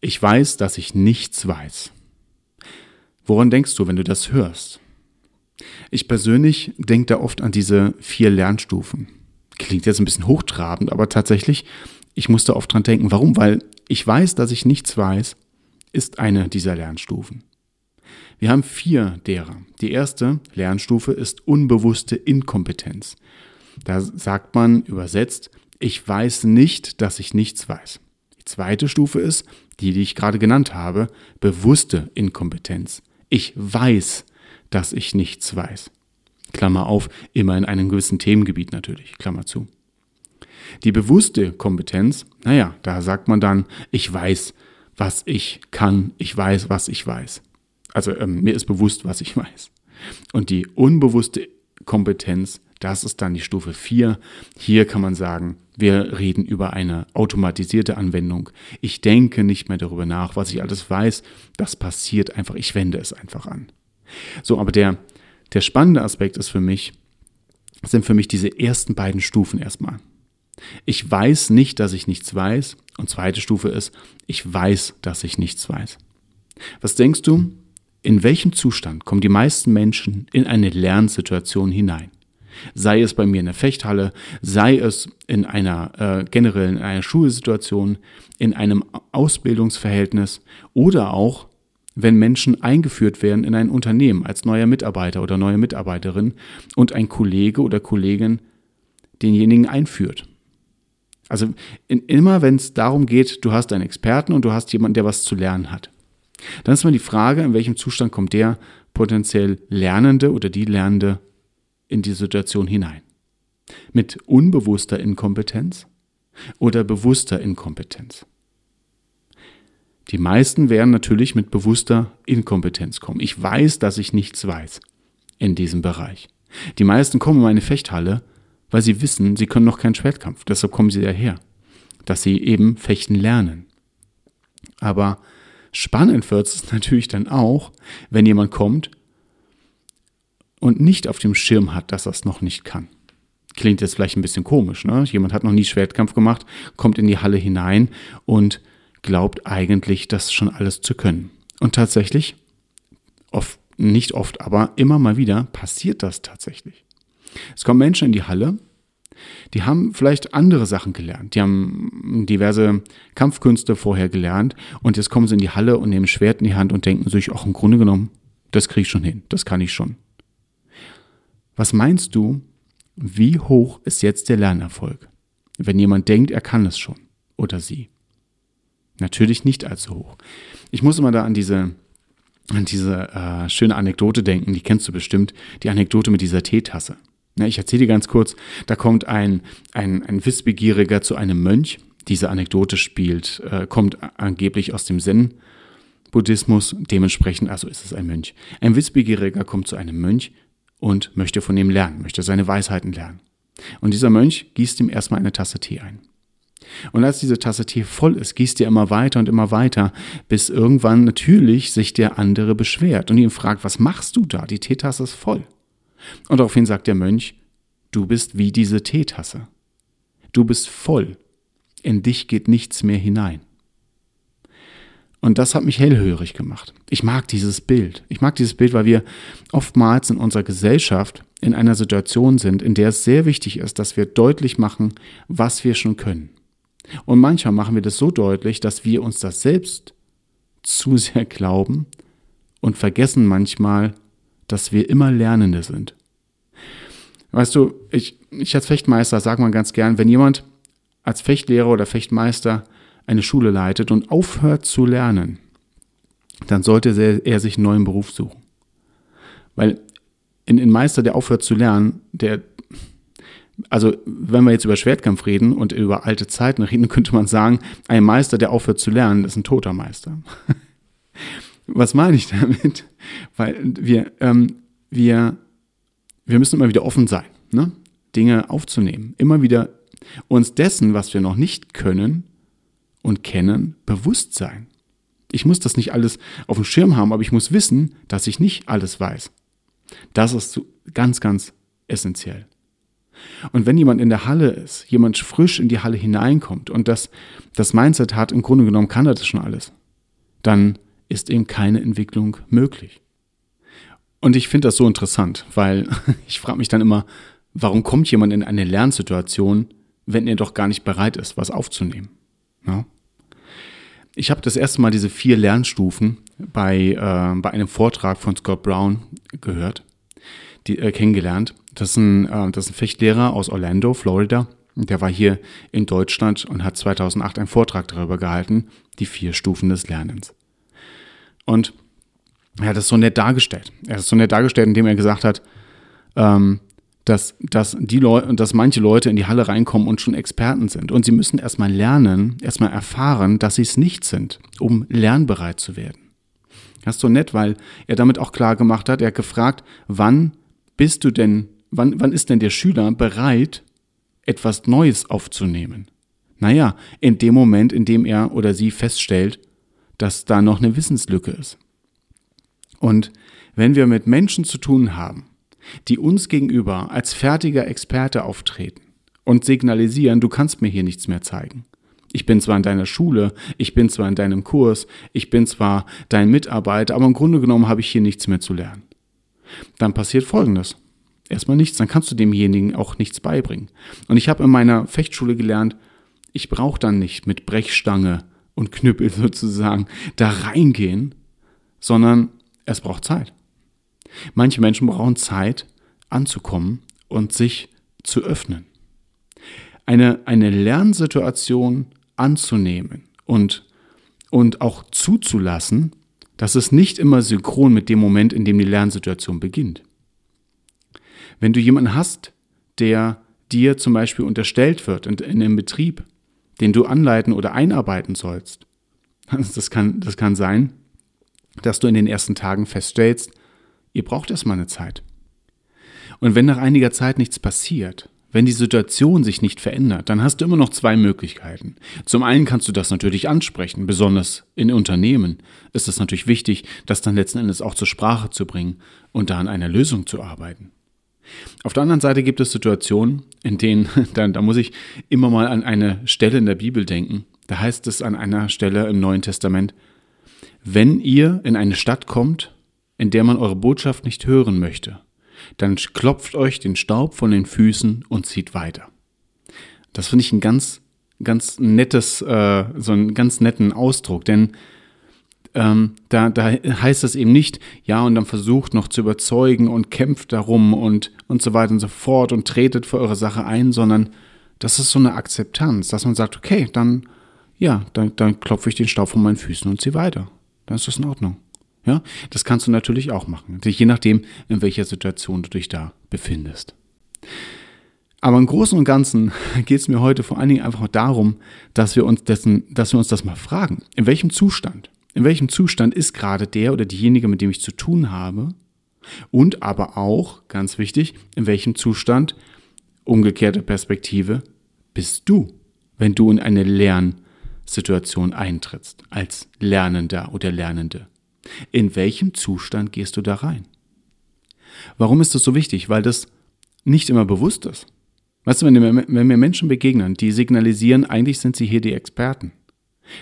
Ich weiß, dass ich nichts weiß. Woran denkst du, wenn du das hörst? Ich persönlich denke da oft an diese vier Lernstufen. Klingt jetzt ein bisschen hochtrabend, aber tatsächlich, ich musste oft dran denken. Warum? Weil ich weiß, dass ich nichts weiß, ist eine dieser Lernstufen. Wir haben vier derer. Die erste Lernstufe ist unbewusste Inkompetenz. Da sagt man übersetzt, ich weiß nicht, dass ich nichts weiß. Zweite Stufe ist die, die ich gerade genannt habe, bewusste Inkompetenz. Ich weiß, dass ich nichts weiß. Klammer auf, immer in einem gewissen Themengebiet natürlich, Klammer zu. Die bewusste Kompetenz, naja, da sagt man dann, ich weiß, was ich kann, ich weiß, was ich weiß. Also ähm, mir ist bewusst, was ich weiß. Und die unbewusste Kompetenz, das ist dann die Stufe 4. Hier kann man sagen, wir reden über eine automatisierte Anwendung. Ich denke nicht mehr darüber nach, was ich alles weiß. Das passiert einfach. Ich wende es einfach an. So, aber der, der spannende Aspekt ist für mich, sind für mich diese ersten beiden Stufen erstmal. Ich weiß nicht, dass ich nichts weiß. Und zweite Stufe ist, ich weiß, dass ich nichts weiß. Was denkst du? In welchem Zustand kommen die meisten Menschen in eine Lernsituation hinein? Sei es bei mir in der Fechthalle, sei es in einer äh, generell in einer Schulsituation, in einem Ausbildungsverhältnis oder auch wenn Menschen eingeführt werden in ein Unternehmen als neuer Mitarbeiter oder neue Mitarbeiterin und ein Kollege oder Kollegin denjenigen einführt. Also in, immer wenn es darum geht, du hast einen Experten und du hast jemanden, der was zu lernen hat. Dann ist mal die Frage, in welchem Zustand kommt der potenziell Lernende oder die Lernende in die Situation hinein. Mit unbewusster Inkompetenz oder bewusster Inkompetenz. Die meisten werden natürlich mit bewusster Inkompetenz kommen. Ich weiß, dass ich nichts weiß in diesem Bereich. Die meisten kommen in meine Fechthalle, weil sie wissen, sie können noch keinen Schwertkampf. Deshalb kommen sie daher, dass sie eben fechten lernen. Aber spannend wird es natürlich dann auch, wenn jemand kommt und nicht auf dem Schirm hat, dass er es noch nicht kann. Klingt jetzt vielleicht ein bisschen komisch, ne? Jemand hat noch nie Schwertkampf gemacht, kommt in die Halle hinein und glaubt eigentlich, das schon alles zu können. Und tatsächlich, oft, nicht oft, aber immer mal wieder passiert das tatsächlich. Es kommen Menschen in die Halle, die haben vielleicht andere Sachen gelernt. Die haben diverse Kampfkünste vorher gelernt und jetzt kommen sie in die Halle und nehmen Schwert in die Hand und denken sich, auch im Grunde genommen, das kriege ich schon hin, das kann ich schon. Was meinst du, wie hoch ist jetzt der Lernerfolg, wenn jemand denkt, er kann es schon oder sie? Natürlich nicht allzu hoch. Ich muss immer da an diese, an diese äh, schöne Anekdote denken, die kennst du bestimmt, die Anekdote mit dieser Teetasse. Ja, ich erzähle dir ganz kurz, da kommt ein, ein, ein Wissbegieriger zu einem Mönch. Diese Anekdote spielt, äh, kommt angeblich aus dem Zen-Buddhismus, dementsprechend, also ist es ein Mönch. Ein Wissbegieriger kommt zu einem Mönch, und möchte von ihm lernen, möchte seine Weisheiten lernen. Und dieser Mönch gießt ihm erstmal eine Tasse Tee ein. Und als diese Tasse Tee voll ist, gießt er immer weiter und immer weiter, bis irgendwann natürlich sich der andere beschwert und ihn fragt, was machst du da? Die Teetasse ist voll. Und daraufhin sagt der Mönch, du bist wie diese Teetasse. Du bist voll. In dich geht nichts mehr hinein. Und das hat mich hellhörig gemacht. Ich mag dieses Bild. Ich mag dieses Bild, weil wir oftmals in unserer Gesellschaft in einer Situation sind, in der es sehr wichtig ist, dass wir deutlich machen, was wir schon können. Und manchmal machen wir das so deutlich, dass wir uns das selbst zu sehr glauben und vergessen manchmal, dass wir immer Lernende sind. Weißt du, ich, ich als Fechtmeister sage mal ganz gern, wenn jemand als Fechtlehrer oder Fechtmeister eine Schule leitet und aufhört zu lernen, dann sollte er sich einen neuen Beruf suchen. Weil ein Meister, der aufhört zu lernen, der, also wenn wir jetzt über Schwertkampf reden und über alte Zeiten reden, könnte man sagen, ein Meister, der aufhört zu lernen, ist ein toter Meister. Was meine ich damit? Weil wir, ähm, wir, wir müssen immer wieder offen sein, ne? Dinge aufzunehmen. Immer wieder uns dessen, was wir noch nicht können und kennen, bewusst sein. Ich muss das nicht alles auf dem Schirm haben, aber ich muss wissen, dass ich nicht alles weiß. Das ist ganz, ganz essentiell. Und wenn jemand in der Halle ist, jemand frisch in die Halle hineinkommt und das, das Mindset hat, im Grunde genommen kann er das schon alles, dann ist eben keine Entwicklung möglich. Und ich finde das so interessant, weil ich frage mich dann immer, warum kommt jemand in eine Lernsituation, wenn er doch gar nicht bereit ist, was aufzunehmen? Ja? Ich habe das erste Mal diese vier Lernstufen bei, äh, bei einem Vortrag von Scott Brown gehört, die, äh, kennengelernt. Das ist, ein, äh, das ist ein Fechtlehrer aus Orlando, Florida. Der war hier in Deutschland und hat 2008 einen Vortrag darüber gehalten, die vier Stufen des Lernens. Und er hat es so nett dargestellt. Er hat es so nett dargestellt, indem er gesagt hat, ähm, dass, dass, die Leute, dass manche Leute in die Halle reinkommen und schon Experten sind. Und sie müssen erstmal lernen, erstmal erfahren, dass sie es nicht sind, um lernbereit zu werden. Das ist so nett, weil er damit auch klar gemacht hat, er hat gefragt, wann bist du denn, wann, wann ist denn der Schüler bereit, etwas Neues aufzunehmen? Naja, in dem Moment, in dem er oder sie feststellt, dass da noch eine Wissenslücke ist. Und wenn wir mit Menschen zu tun haben, die uns gegenüber als fertiger Experte auftreten und signalisieren, du kannst mir hier nichts mehr zeigen. Ich bin zwar in deiner Schule, ich bin zwar in deinem Kurs, ich bin zwar dein Mitarbeiter, aber im Grunde genommen habe ich hier nichts mehr zu lernen. Dann passiert Folgendes. Erstmal nichts, dann kannst du demjenigen auch nichts beibringen. Und ich habe in meiner Fechtschule gelernt, ich brauche dann nicht mit Brechstange und Knüppel sozusagen da reingehen, sondern es braucht Zeit. Manche Menschen brauchen Zeit, anzukommen und sich zu öffnen. Eine, eine Lernsituation anzunehmen und, und auch zuzulassen, dass es nicht immer synchron mit dem Moment, in dem die Lernsituation beginnt. Wenn du jemanden hast, der dir zum Beispiel unterstellt wird in, in einem Betrieb, den du anleiten oder einarbeiten sollst, das kann, das kann sein, dass du in den ersten Tagen feststellst, Ihr braucht erstmal eine Zeit. Und wenn nach einiger Zeit nichts passiert, wenn die Situation sich nicht verändert, dann hast du immer noch zwei Möglichkeiten. Zum einen kannst du das natürlich ansprechen, besonders in Unternehmen ist es natürlich wichtig, das dann letzten Endes auch zur Sprache zu bringen und da an einer Lösung zu arbeiten. Auf der anderen Seite gibt es Situationen, in denen, da, da muss ich immer mal an eine Stelle in der Bibel denken. Da heißt es an einer Stelle im Neuen Testament, wenn ihr in eine Stadt kommt in der man eure Botschaft nicht hören möchte, dann klopft euch den Staub von den Füßen und zieht weiter. Das finde ich ein ganz, ganz nettes, äh, so einen ganz netten Ausdruck, denn ähm, da, da heißt es eben nicht, ja, und dann versucht noch zu überzeugen und kämpft darum und, und so weiter und so fort und tretet für eure Sache ein, sondern das ist so eine Akzeptanz, dass man sagt, okay, dann, ja, dann, dann klopfe ich den Staub von meinen Füßen und ziehe weiter. Dann ist das in Ordnung. Ja, das kannst du natürlich auch machen, je nachdem, in welcher Situation du dich da befindest. Aber im Großen und Ganzen geht es mir heute vor allen Dingen einfach darum, dass wir uns dessen, dass wir uns das mal fragen. In welchem Zustand? In welchem Zustand ist gerade der oder diejenige, mit dem ich zu tun habe? Und aber auch, ganz wichtig, in welchem Zustand, umgekehrte Perspektive, bist du, wenn du in eine Lernsituation eintrittst, als Lernender oder Lernende? In welchem Zustand gehst du da rein? Warum ist das so wichtig? Weil das nicht immer bewusst ist. Weißt du, wenn, wenn mir Menschen begegnen, die signalisieren, eigentlich sind sie hier die Experten,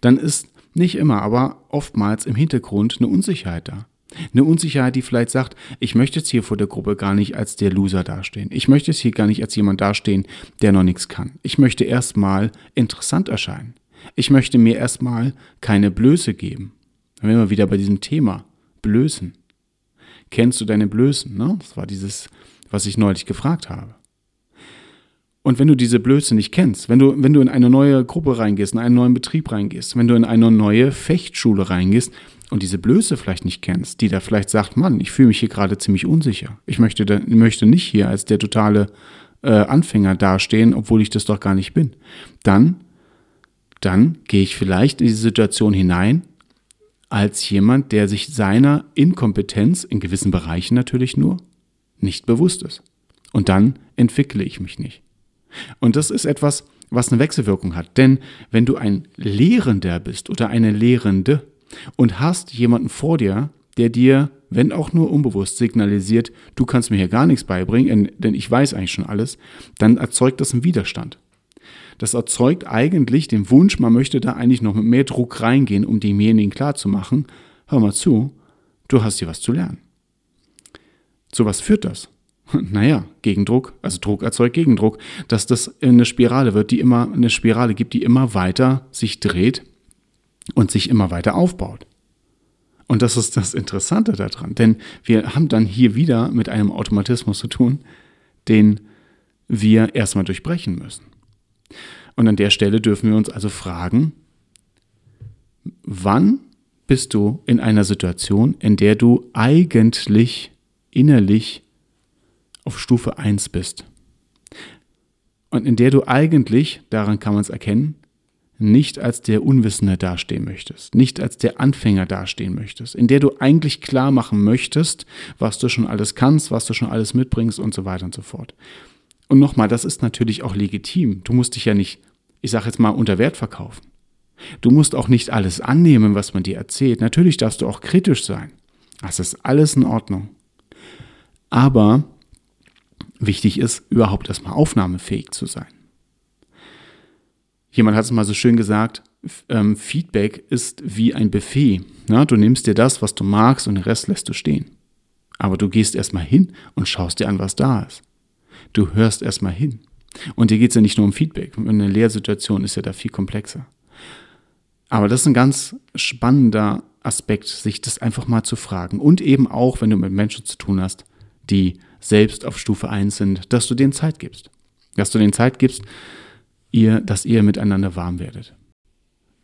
dann ist nicht immer, aber oftmals im Hintergrund eine Unsicherheit da. Eine Unsicherheit, die vielleicht sagt, ich möchte jetzt hier vor der Gruppe gar nicht als der Loser dastehen. Ich möchte jetzt hier gar nicht als jemand dastehen, der noch nichts kann. Ich möchte erstmal interessant erscheinen. Ich möchte mir erstmal keine Blöße geben. Dann wären wir wieder bei diesem Thema. Blößen. Kennst du deine Blößen? Ne? Das war dieses, was ich neulich gefragt habe. Und wenn du diese Blöße nicht kennst, wenn du, wenn du in eine neue Gruppe reingehst, in einen neuen Betrieb reingehst, wenn du in eine neue Fechtschule reingehst und diese Blöße vielleicht nicht kennst, die da vielleicht sagt, Mann, ich fühle mich hier gerade ziemlich unsicher. Ich möchte, möchte nicht hier als der totale äh, Anfänger dastehen, obwohl ich das doch gar nicht bin. Dann, dann gehe ich vielleicht in diese Situation hinein als jemand, der sich seiner Inkompetenz, in gewissen Bereichen natürlich nur, nicht bewusst ist. Und dann entwickle ich mich nicht. Und das ist etwas, was eine Wechselwirkung hat. Denn wenn du ein Lehrender bist oder eine Lehrende und hast jemanden vor dir, der dir, wenn auch nur unbewusst, signalisiert, du kannst mir hier gar nichts beibringen, denn ich weiß eigentlich schon alles, dann erzeugt das einen Widerstand. Das erzeugt eigentlich den Wunsch, man möchte da eigentlich noch mit mehr Druck reingehen, um demjenigen klarzumachen, hör mal zu, du hast hier was zu lernen. Zu was führt das? Naja, Gegendruck, also Druck erzeugt Gegendruck, dass das eine Spirale wird, die immer eine Spirale gibt, die immer weiter sich dreht und sich immer weiter aufbaut. Und das ist das Interessante daran, denn wir haben dann hier wieder mit einem Automatismus zu tun, den wir erstmal durchbrechen müssen. Und an der Stelle dürfen wir uns also fragen, wann bist du in einer Situation, in der du eigentlich innerlich auf Stufe 1 bist. Und in der du eigentlich, daran kann man es erkennen, nicht als der Unwissende dastehen möchtest, nicht als der Anfänger dastehen möchtest, in der du eigentlich klar machen möchtest, was du schon alles kannst, was du schon alles mitbringst und so weiter und so fort. Und nochmal, das ist natürlich auch legitim. Du musst dich ja nicht, ich sage jetzt mal, unter Wert verkaufen. Du musst auch nicht alles annehmen, was man dir erzählt. Natürlich darfst du auch kritisch sein. Das ist alles in Ordnung. Aber wichtig ist, überhaupt erstmal aufnahmefähig zu sein. Jemand hat es mal so schön gesagt, ähm, Feedback ist wie ein Buffet. Na, du nimmst dir das, was du magst und den Rest lässt du stehen. Aber du gehst erstmal hin und schaust dir an, was da ist. Du hörst erstmal hin. Und dir geht es ja nicht nur um Feedback. Eine Lehrsituation ist ja da viel komplexer. Aber das ist ein ganz spannender Aspekt, sich das einfach mal zu fragen. Und eben auch, wenn du mit Menschen zu tun hast, die selbst auf Stufe 1 sind, dass du denen Zeit gibst. Dass du denen Zeit gibst, ihr, dass ihr miteinander warm werdet.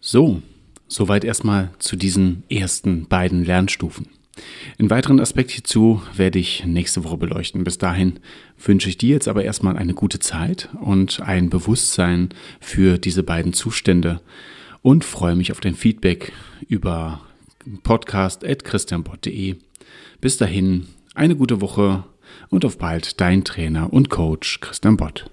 So, soweit erstmal zu diesen ersten beiden Lernstufen. Einen weiteren Aspekt hierzu werde ich nächste Woche beleuchten. Bis dahin wünsche ich dir jetzt aber erstmal eine gute Zeit und ein Bewusstsein für diese beiden Zustände und freue mich auf dein Feedback über podcast.christianbott.de. Bis dahin, eine gute Woche und auf bald dein Trainer und Coach Christian Bott.